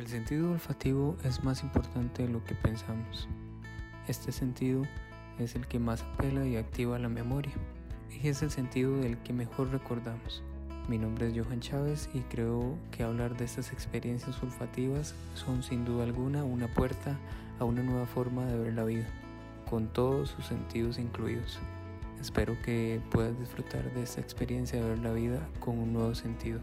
El sentido olfativo es más importante de lo que pensamos. Este sentido es el que más apela y activa la memoria y es el sentido del que mejor recordamos. Mi nombre es Johan Chávez y creo que hablar de estas experiencias olfativas son sin duda alguna una puerta a una nueva forma de ver la vida, con todos sus sentidos incluidos. Espero que puedas disfrutar de esta experiencia de ver la vida con un nuevo sentido.